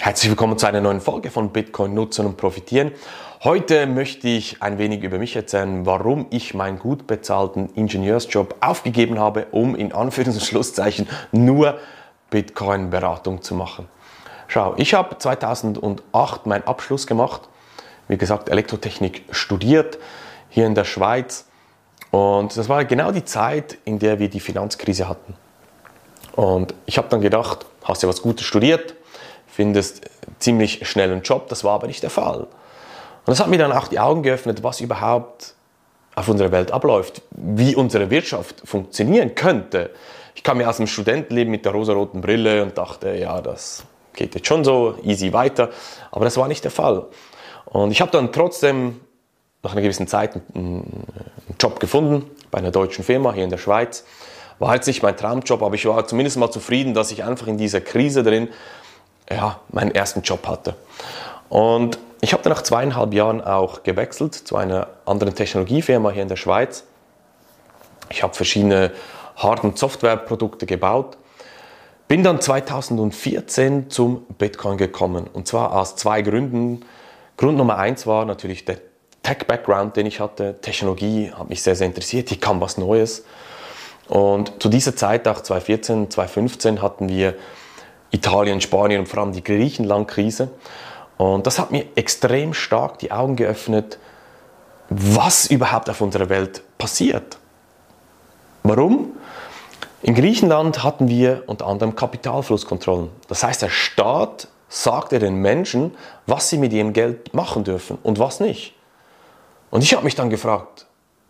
Herzlich willkommen zu einer neuen Folge von Bitcoin nutzen und profitieren. Heute möchte ich ein wenig über mich erzählen, warum ich meinen gut bezahlten Ingenieursjob aufgegeben habe, um in Anführungs- und Schlusszeichen nur Bitcoin-Beratung zu machen. Schau, ich habe 2008 meinen Abschluss gemacht, wie gesagt, Elektrotechnik studiert hier in der Schweiz. Und das war genau die Zeit, in der wir die Finanzkrise hatten. Und ich habe dann gedacht, hast du was Gutes studiert, findest ziemlich schnell einen Job. Das war aber nicht der Fall. Und das hat mir dann auch die Augen geöffnet, was überhaupt auf unserer Welt abläuft, wie unsere Wirtschaft funktionieren könnte. Ich kam ja aus dem Studentenleben mit der rosaroten Brille und dachte, ja, das geht jetzt schon so easy weiter. Aber das war nicht der Fall. Und ich habe dann trotzdem nach einer gewissen Zeit einen Job gefunden bei einer deutschen Firma hier in der Schweiz. War jetzt nicht mein Traumjob, aber ich war zumindest mal zufrieden, dass ich einfach in dieser Krise drin ja, meinen ersten Job hatte. Und ich habe dann nach zweieinhalb Jahren auch gewechselt zu einer anderen Technologiefirma hier in der Schweiz. Ich habe verschiedene Hard- und Softwareprodukte gebaut. Bin dann 2014 zum Bitcoin gekommen. Und zwar aus zwei Gründen. Grund Nummer eins war natürlich der Tech-Background, den ich hatte. Technologie hat mich sehr, sehr interessiert. Hier kam was Neues. Und zu dieser Zeit, auch 2014, 2015, hatten wir Italien, Spanien und vor allem die Griechenland-Krise. Und das hat mir extrem stark die Augen geöffnet, was überhaupt auf unserer Welt passiert. Warum? In Griechenland hatten wir unter anderem Kapitalflusskontrollen. Das heißt, der Staat sagte den Menschen, was sie mit ihrem Geld machen dürfen und was nicht. Und ich habe mich dann gefragt,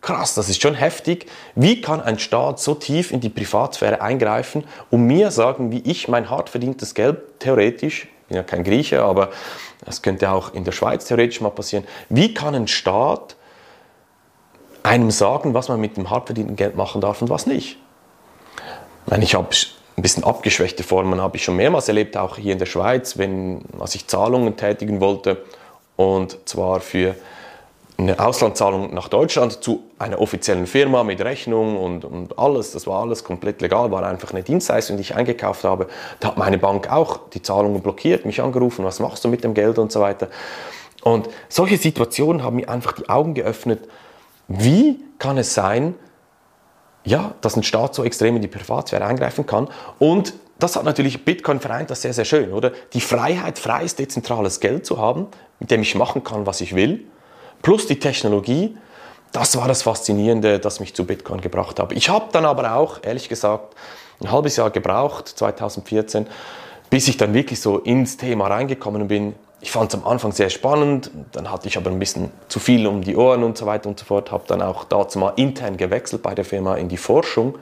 krass, das ist schon heftig. Wie kann ein Staat so tief in die Privatsphäre eingreifen und mir sagen, wie ich mein hart verdientes Geld theoretisch, ich bin ja kein Grieche, aber das könnte auch in der Schweiz theoretisch mal passieren, wie kann ein Staat einem sagen, was man mit dem hart verdienten Geld machen darf und was nicht? Ich, meine, ich habe ein bisschen abgeschwächte Formen habe ich schon mehrmals erlebt, auch hier in der Schweiz, wenn als ich Zahlungen tätigen wollte und zwar für eine Auslandszahlung nach Deutschland zu einer offiziellen Firma mit Rechnung und, und alles, das war alles komplett legal, war einfach eine Dienstleistung, die ich eingekauft habe. Da hat meine Bank auch die Zahlungen blockiert, mich angerufen, was machst du mit dem Geld und so weiter. Und solche Situationen haben mir einfach die Augen geöffnet, wie kann es sein, ja, dass ein Staat so extrem in die Privatsphäre eingreifen kann und das hat natürlich Bitcoin vereint das sehr, sehr schön, oder? Die Freiheit, freies, dezentrales Geld zu haben, mit dem ich machen kann, was ich will plus die Technologie, das war das Faszinierende, das mich zu Bitcoin gebracht hat. Ich habe dann aber auch, ehrlich gesagt, ein halbes Jahr gebraucht, 2014, bis ich dann wirklich so ins Thema reingekommen bin. Ich fand es am Anfang sehr spannend, dann hatte ich aber ein bisschen zu viel um die Ohren und so weiter und so fort, habe dann auch dazu mal intern gewechselt bei der Firma in die Forschung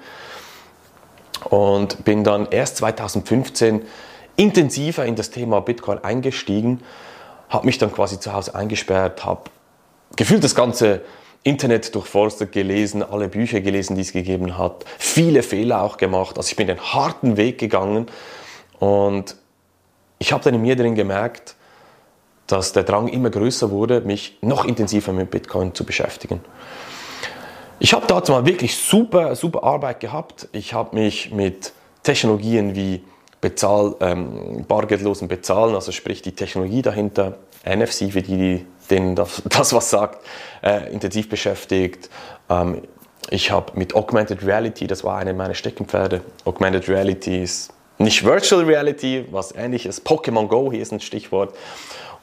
und bin dann erst 2015 intensiver in das Thema Bitcoin eingestiegen, habe mich dann quasi zu Hause eingesperrt, habe gefühlt das ganze Internet durchforstet, gelesen, alle Bücher gelesen, die es gegeben hat, viele Fehler auch gemacht. Also ich bin den harten Weg gegangen und ich habe dann in mir drin gemerkt, dass der Drang immer größer wurde, mich noch intensiver mit Bitcoin zu beschäftigen. Ich habe dazu mal wirklich super, super Arbeit gehabt. Ich habe mich mit Technologien wie Bezahl, ähm, bargeldlosen Bezahlen, also sprich die Technologie dahinter, NFC, für die, die denen das, das was sagt, äh, intensiv beschäftigt. Ähm, ich habe mit Augmented Reality, das war eine meiner Steckenpferde. Augmented Reality ist nicht Virtual Reality, was ähnliches. Pokémon Go hier ist ein Stichwort.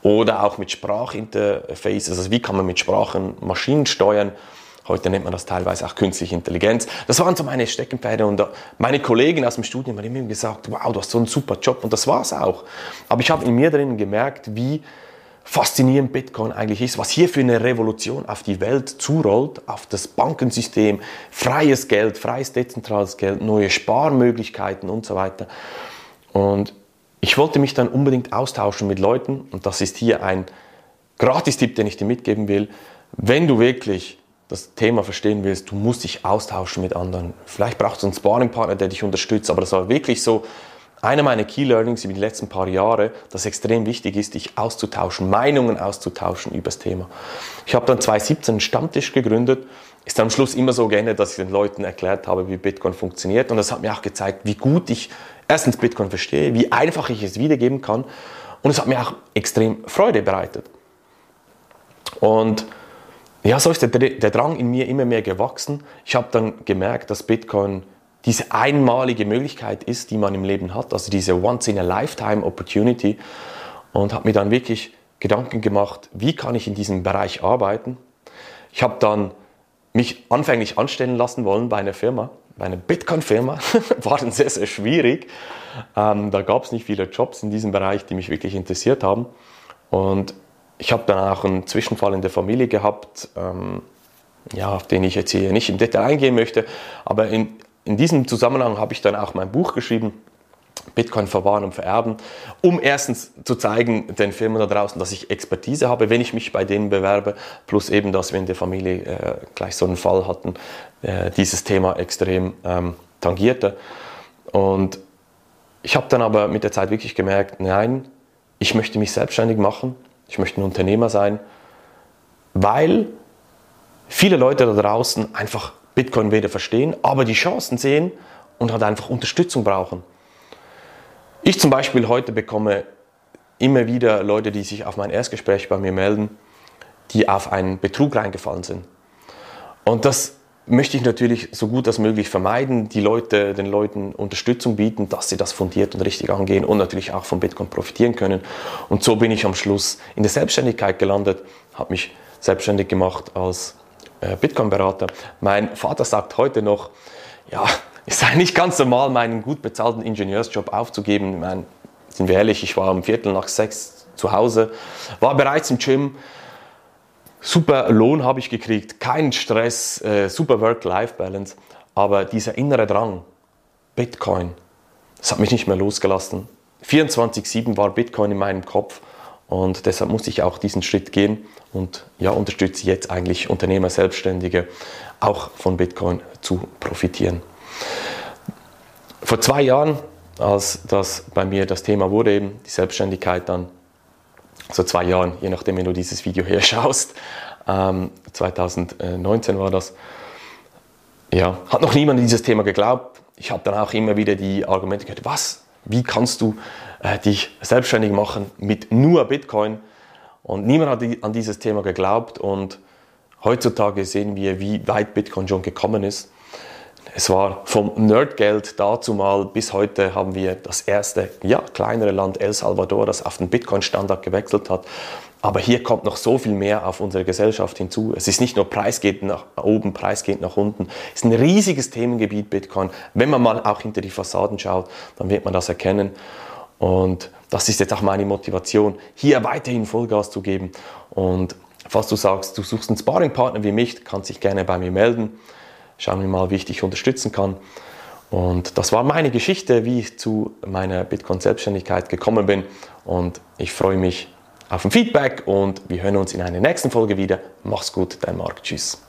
Oder auch mit Sprachinterfaces, also wie kann man mit Sprachen Maschinen steuern. Heute nennt man das teilweise auch künstliche Intelligenz. Das waren so meine Steckenpferde und meine Kollegen aus dem Studium haben immer gesagt, wow, du hast so einen super Job und das war es auch. Aber ich habe in mir drinnen gemerkt, wie faszinierend Bitcoin eigentlich ist, was hier für eine Revolution auf die Welt zurollt, auf das Bankensystem, freies Geld, freies dezentrales Geld, neue Sparmöglichkeiten und so weiter. Und ich wollte mich dann unbedingt austauschen mit Leuten und das ist hier ein Gratistipp, den ich dir mitgeben will. Wenn du wirklich das Thema verstehen willst, du musst dich austauschen mit anderen. Vielleicht brauchst du einen Sparringpartner, der dich unterstützt, aber das war wirklich so einer meiner Key Learnings über die letzten paar Jahre, dass extrem wichtig ist, dich auszutauschen, Meinungen auszutauschen über das Thema. Ich habe dann 2017 einen Stammtisch gegründet. Ist am Schluss immer so geändert, dass ich den Leuten erklärt habe, wie Bitcoin funktioniert. Und das hat mir auch gezeigt, wie gut ich erstens Bitcoin verstehe, wie einfach ich es wiedergeben kann Und es hat mir auch extrem Freude bereitet. Und ja, so ist der, der Drang in mir immer mehr gewachsen. Ich habe dann gemerkt, dass Bitcoin diese einmalige Möglichkeit ist, die man im Leben hat, also diese Once-in-a-Lifetime-Opportunity. Und habe mir dann wirklich Gedanken gemacht, wie kann ich in diesem Bereich arbeiten. Ich habe dann mich anfänglich anstellen lassen wollen bei einer Firma, bei einer Bitcoin-Firma. War dann sehr, sehr schwierig. Ähm, da gab es nicht viele Jobs in diesem Bereich, die mich wirklich interessiert haben. Und ich habe dann auch einen Zwischenfall in der Familie gehabt, ähm, ja, auf den ich jetzt hier nicht im Detail eingehen möchte. Aber in, in diesem Zusammenhang habe ich dann auch mein Buch geschrieben, Bitcoin verwahren und vererben, um erstens zu zeigen den Firmen da draußen, dass ich Expertise habe, wenn ich mich bei denen bewerbe, plus eben, dass wir in der Familie äh, gleich so einen Fall hatten, äh, dieses Thema extrem ähm, tangierte. Und ich habe dann aber mit der Zeit wirklich gemerkt, nein, ich möchte mich selbstständig machen, ich möchte ein Unternehmer sein, weil viele Leute da draußen einfach Bitcoin weder verstehen, aber die Chancen sehen und halt einfach Unterstützung brauchen. Ich zum Beispiel heute bekomme immer wieder Leute, die sich auf mein Erstgespräch bei mir melden, die auf einen Betrug reingefallen sind. Und das möchte ich natürlich so gut als möglich vermeiden, die Leute, den Leuten Unterstützung bieten, dass sie das fundiert und richtig angehen und natürlich auch von Bitcoin profitieren können. Und so bin ich am Schluss in der Selbstständigkeit gelandet, habe mich selbstständig gemacht als Bitcoin-Berater. Mein Vater sagt heute noch, ja, es sei nicht ganz normal, meinen gut bezahlten Ingenieursjob aufzugeben. Ich meine, sind wir ehrlich, ich war um Viertel nach sechs zu Hause, war bereits im Gym, super Lohn habe ich gekriegt, keinen Stress, äh, super Work-Life-Balance, aber dieser innere Drang, Bitcoin, das hat mich nicht mehr losgelassen. 24-7 war Bitcoin in meinem Kopf und deshalb musste ich auch diesen Schritt gehen und ja, unterstütze jetzt eigentlich Unternehmer, Selbstständige auch von Bitcoin zu profitieren. Vor zwei Jahren, als das bei mir das Thema wurde, eben die Selbstständigkeit dann, so zwei Jahren, je nachdem, wenn du dieses Video hier schaust, ähm, 2019 war das, ja, hat noch niemand an dieses Thema geglaubt. Ich habe dann auch immer wieder die Argumente gehört, was, wie kannst du äh, dich selbstständig machen mit nur Bitcoin? Und niemand hat an dieses Thema geglaubt und heutzutage sehen wir, wie weit Bitcoin schon gekommen ist. Es war vom Nerdgeld dazu mal bis heute haben wir das erste, ja, kleinere Land El Salvador, das auf den Bitcoin-Standard gewechselt hat. Aber hier kommt noch so viel mehr auf unsere Gesellschaft hinzu. Es ist nicht nur Preis geht nach oben, Preis geht nach unten. Es ist ein riesiges Themengebiet Bitcoin. Wenn man mal auch hinter die Fassaden schaut, dann wird man das erkennen. Und das ist jetzt auch meine Motivation, hier weiterhin Vollgas zu geben. Und falls du sagst, du suchst einen Sparringpartner wie mich, kannst dich gerne bei mir melden. Schauen wir mal, wie ich dich unterstützen kann. Und das war meine Geschichte, wie ich zu meiner Bitcoin-Selbstständigkeit gekommen bin. Und ich freue mich auf ein Feedback und wir hören uns in einer nächsten Folge wieder. Mach's gut, dein Marc. Tschüss.